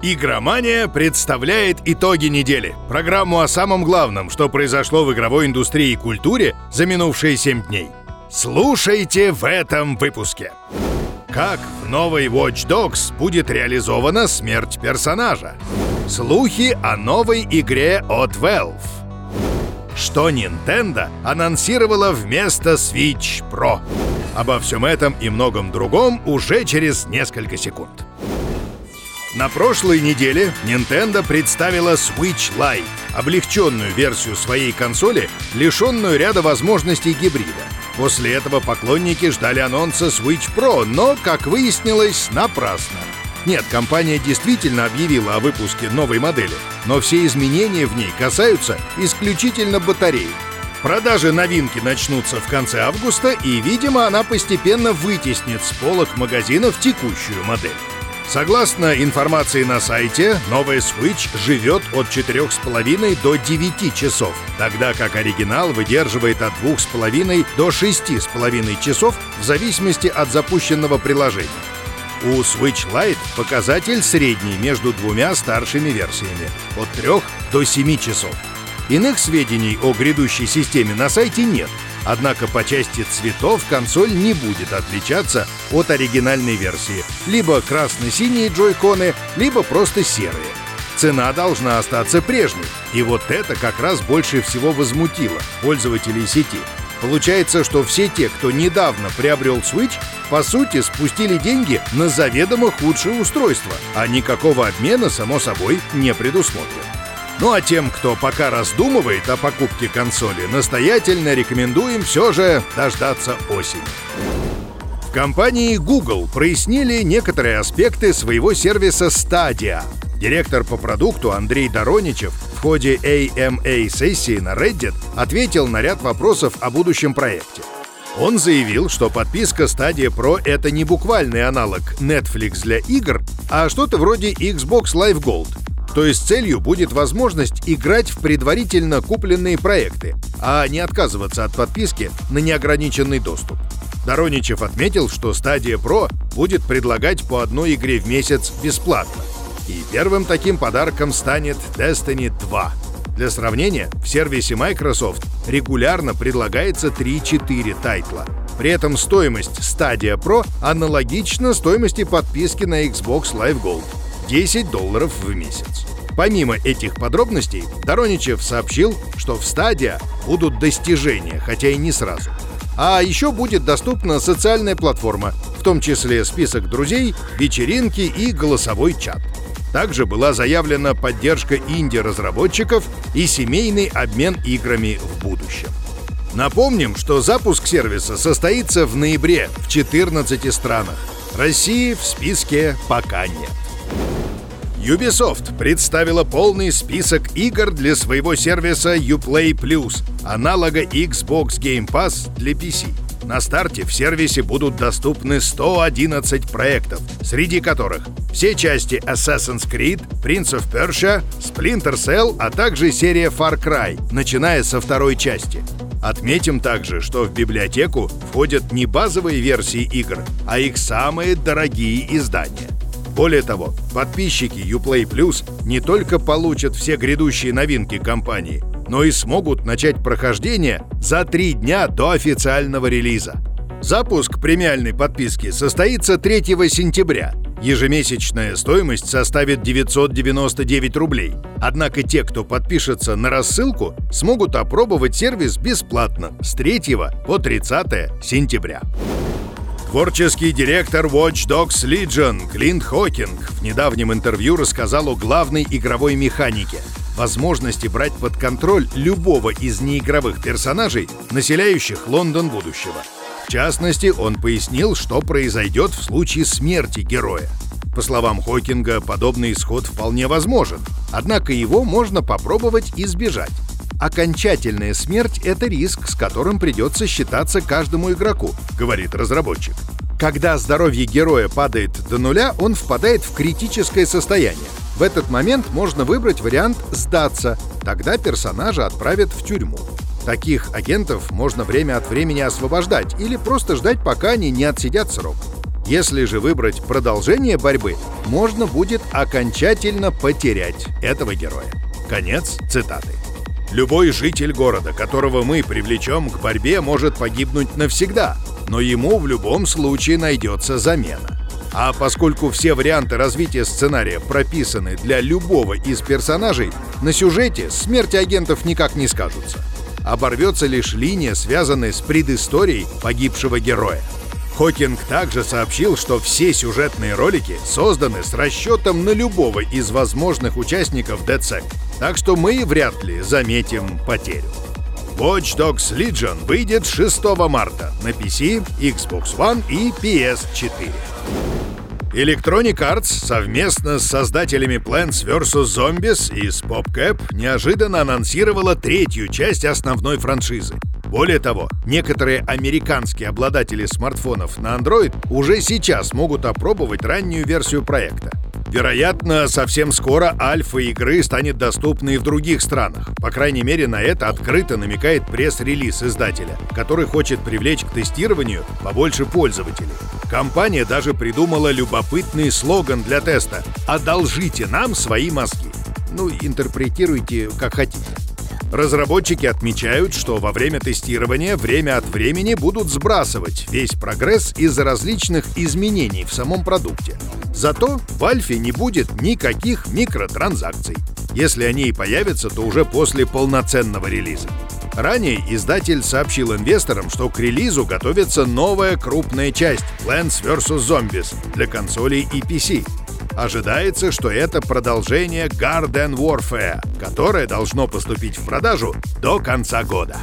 Игромания представляет итоги недели. Программу о самом главном, что произошло в игровой индустрии и культуре за минувшие 7 дней. Слушайте в этом выпуске. Как в новой Watch Dogs будет реализована смерть персонажа? Слухи о новой игре от Valve. Что Nintendo анонсировала вместо Switch Pro? Обо всем этом и многом другом уже через несколько секунд. На прошлой неделе Nintendo представила Switch Lite, облегченную версию своей консоли, лишенную ряда возможностей гибрида. После этого поклонники ждали анонса Switch Pro, но, как выяснилось, напрасно. Нет, компания действительно объявила о выпуске новой модели, но все изменения в ней касаются исключительно батареи. Продажи новинки начнутся в конце августа, и, видимо, она постепенно вытеснит с полок магазинов текущую модель. Согласно информации на сайте, новая Switch живет от 4,5 до 9 часов, тогда как оригинал выдерживает от 2,5 до 6,5 часов в зависимости от запущенного приложения. У Switch Lite показатель средний между двумя старшими версиями — от 3 до 7 часов. Иных сведений о грядущей системе на сайте нет — Однако по части цветов консоль не будет отличаться от оригинальной версии. Либо красно-синие джойконы, либо просто серые. Цена должна остаться прежней. И вот это как раз больше всего возмутило пользователей сети. Получается, что все те, кто недавно приобрел Switch, по сути спустили деньги на заведомо худшее устройство, а никакого обмена, само собой, не предусмотрено. Ну а тем, кто пока раздумывает о покупке консоли, настоятельно рекомендуем все же дождаться осени. В компании Google прояснили некоторые аспекты своего сервиса Stadia. Директор по продукту Андрей Дороничев в ходе AMA-сессии на Reddit ответил на ряд вопросов о будущем проекте. Он заявил, что подписка Stadia Pro — это не буквальный аналог Netflix для игр, а что-то вроде Xbox Live Gold, то есть целью будет возможность играть в предварительно купленные проекты, а не отказываться от подписки на неограниченный доступ. Дороничев отметил, что стадия Pro будет предлагать по одной игре в месяц бесплатно. И первым таким подарком станет Destiny 2. Для сравнения, в сервисе Microsoft регулярно предлагается 3-4 тайтла. При этом стоимость Stadia Pro аналогична стоимости подписки на Xbox Live Gold. 10 долларов в месяц. Помимо этих подробностей, Дороничев сообщил, что в стадия будут достижения, хотя и не сразу. А еще будет доступна социальная платформа, в том числе список друзей, вечеринки и голосовой чат. Также была заявлена поддержка инди-разработчиков и семейный обмен играми в будущем. Напомним, что запуск сервиса состоится в ноябре в 14 странах. России в списке пока нет. Ubisoft представила полный список игр для своего сервиса Uplay Plus, аналога Xbox Game Pass для PC. На старте в сервисе будут доступны 111 проектов, среди которых все части Assassin's Creed, Prince of Persia, Splinter Cell, а также серия Far Cry, начиная со второй части. Отметим также, что в библиотеку входят не базовые версии игр, а их самые дорогие издания. Более того, подписчики Uplay Plus не только получат все грядущие новинки компании, но и смогут начать прохождение за три дня до официального релиза. Запуск премиальной подписки состоится 3 сентября. Ежемесячная стоимость составит 999 рублей. Однако те, кто подпишется на рассылку, смогут опробовать сервис бесплатно с 3 по 30 сентября. Творческий директор Watch Dogs Legion Клинт Хокинг в недавнем интервью рассказал о главной игровой механике — возможности брать под контроль любого из неигровых персонажей, населяющих Лондон будущего. В частности, он пояснил, что произойдет в случае смерти героя. По словам Хокинга, подобный исход вполне возможен, однако его можно попробовать избежать. Окончательная смерть — это риск, с которым придется считаться каждому игроку, говорит разработчик. Когда здоровье героя падает до нуля, он впадает в критическое состояние. В этот момент можно выбрать вариант «сдаться», тогда персонажа отправят в тюрьму. Таких агентов можно время от времени освобождать или просто ждать, пока они не отсидят срок. Если же выбрать продолжение борьбы, можно будет окончательно потерять этого героя. Конец цитаты. Любой житель города, которого мы привлечем к борьбе, может погибнуть навсегда, но ему в любом случае найдется замена. А поскольку все варианты развития сценария прописаны для любого из персонажей, на сюжете смерти агентов никак не скажутся. Оборвется лишь линия, связанная с предысторией погибшего героя. Хокинг также сообщил, что все сюжетные ролики созданы с расчетом на любого из возможных участников DedSec, так что мы вряд ли заметим потерю. Watch Dogs Legion выйдет 6 марта на PC, Xbox One и PS4. Electronic Arts совместно с создателями Plants vs. Zombies и с PopCap неожиданно анонсировала третью часть основной франшизы. Более того, некоторые американские обладатели смартфонов на Android уже сейчас могут опробовать раннюю версию проекта. Вероятно, совсем скоро альфа игры станет доступна и в других странах. По крайней мере, на это открыто намекает пресс-релиз издателя, который хочет привлечь к тестированию побольше пользователей. Компания даже придумала любопытный слоган для теста «Одолжите нам свои мозги». Ну, интерпретируйте как хотите. Разработчики отмечают, что во время тестирования время от времени будут сбрасывать весь прогресс из-за различных изменений в самом продукте. Зато в Альфе не будет никаких микротранзакций. Если они и появятся, то уже после полноценного релиза. Ранее издатель сообщил инвесторам, что к релизу готовится новая крупная часть Plants vs. Zombies для консолей и PC. Ожидается, что это продолжение Garden Warfare, которое должно поступить в продажу до конца года.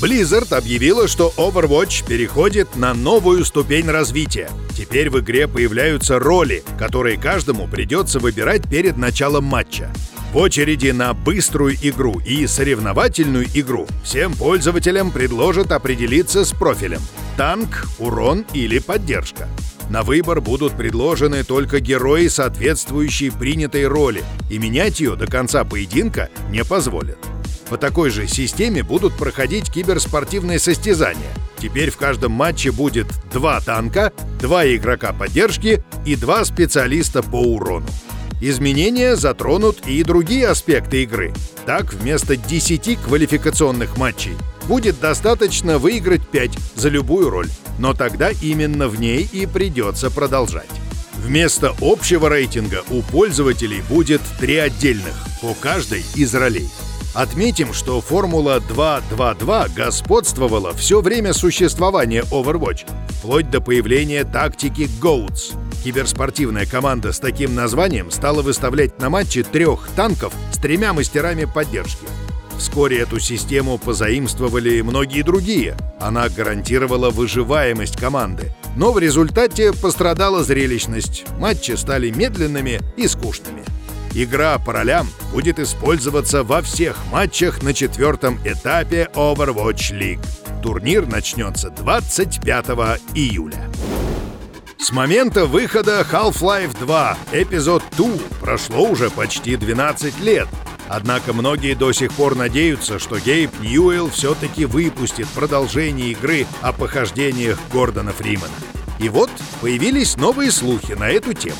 Blizzard объявила, что Overwatch переходит на новую ступень развития. Теперь в игре появляются роли, которые каждому придется выбирать перед началом матча. В очереди на быструю игру и соревновательную игру всем пользователям предложат определиться с профилем – танк, урон или поддержка. На выбор будут предложены только герои, соответствующие принятой роли, и менять ее до конца поединка не позволят. По такой же системе будут проходить киберспортивные состязания. Теперь в каждом матче будет два танка, два игрока поддержки и два специалиста по урону. Изменения затронут и другие аспекты игры. Так, вместо 10 квалификационных матчей будет достаточно выиграть 5 за любую роль, но тогда именно в ней и придется продолжать. Вместо общего рейтинга у пользователей будет три отдельных, по каждой из ролей. Отметим, что формула 2.2.2 господствовала все время существования Overwatch, вплоть до появления тактики GOATS. Киберспортивная команда с таким названием стала выставлять на матче трех танков с тремя мастерами поддержки. Вскоре эту систему позаимствовали многие другие. Она гарантировала выживаемость команды. Но в результате пострадала зрелищность. Матчи стали медленными и скучными. Игра по ролям будет использоваться во всех матчах на четвертом этапе Overwatch League. Турнир начнется 25 июля. С момента выхода Half-Life 2 эпизод 2 прошло уже почти 12 лет, Однако многие до сих пор надеются, что Гейб Ньюэлл все-таки выпустит продолжение игры о похождениях Гордона Фримана. И вот появились новые слухи на эту тему.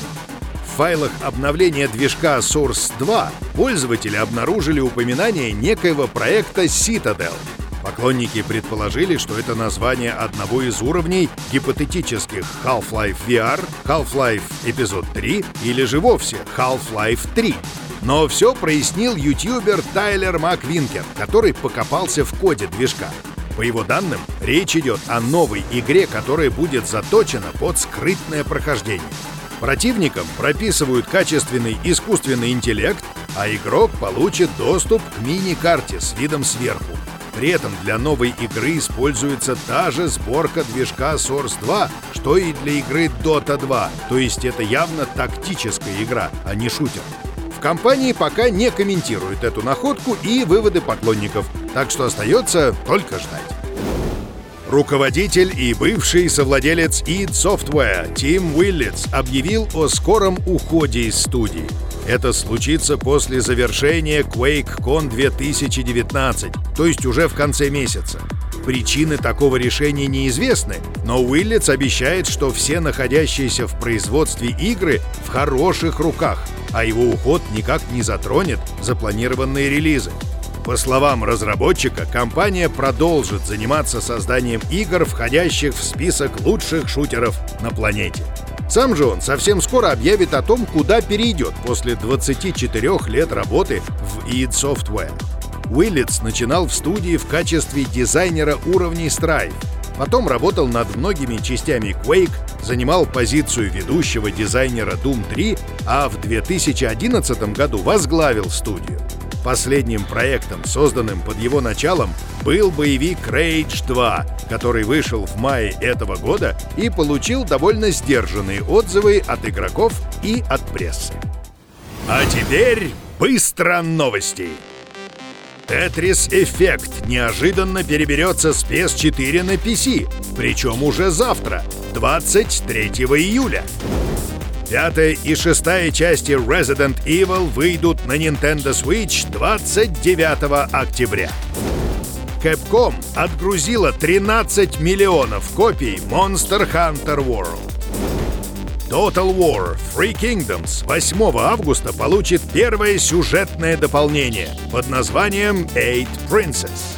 В файлах обновления движка Source 2 пользователи обнаружили упоминание некоего проекта Citadel. Поклонники предположили, что это название одного из уровней гипотетических Half-Life VR, Half-Life Эпизод 3 или же вовсе Half-Life 3. Но все прояснил ютубер Тайлер Маквинкер, который покопался в коде движка. По его данным, речь идет о новой игре, которая будет заточена под скрытное прохождение. Противникам прописывают качественный искусственный интеллект, а игрок получит доступ к мини-карте с видом сверху. При этом для новой игры используется та же сборка движка Source 2, что и для игры Dota 2, то есть это явно тактическая игра, а не шутер. В компании пока не комментируют эту находку и выводы поклонников, так что остается только ждать. Руководитель и бывший совладелец id Software Тим Уиллетс объявил о скором уходе из студии. Это случится после завершения QuakeCon 2019, то есть уже в конце месяца. Причины такого решения неизвестны, но Уиллетс обещает, что все находящиеся в производстве игры в хороших руках, а его уход никак не затронет запланированные релизы. По словам разработчика, компания продолжит заниматься созданием игр, входящих в список лучших шутеров на планете. Сам же он совсем скоро объявит о том, куда перейдет после 24 лет работы в id Software. Уиллетс начинал в студии в качестве дизайнера уровней Strive. Потом работал над многими частями Quake, занимал позицию ведущего дизайнера Doom 3, а в 2011 году возглавил студию. Последним проектом, созданным под его началом, был боевик Rage 2, который вышел в мае этого года и получил довольно сдержанные отзывы от игроков и от прессы. А теперь быстро новости! Tetris Effect неожиданно переберется с PS4 на PC, причем уже завтра, 23 июля. Пятая и шестая части Resident Evil выйдут на Nintendo Switch 29 октября. Capcom отгрузила 13 миллионов копий Monster Hunter World. Total War Three Kingdoms 8 августа получит первое сюжетное дополнение под названием Eight Princess.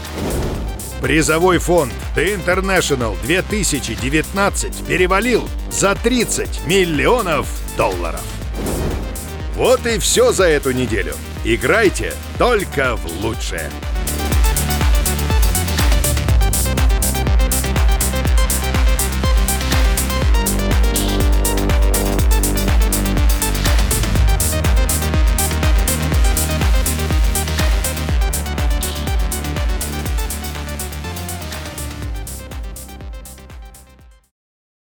Призовой фонд The International 2019 перевалил за 30 миллионов долларов. Вот и все за эту неделю. Играйте только в лучшее.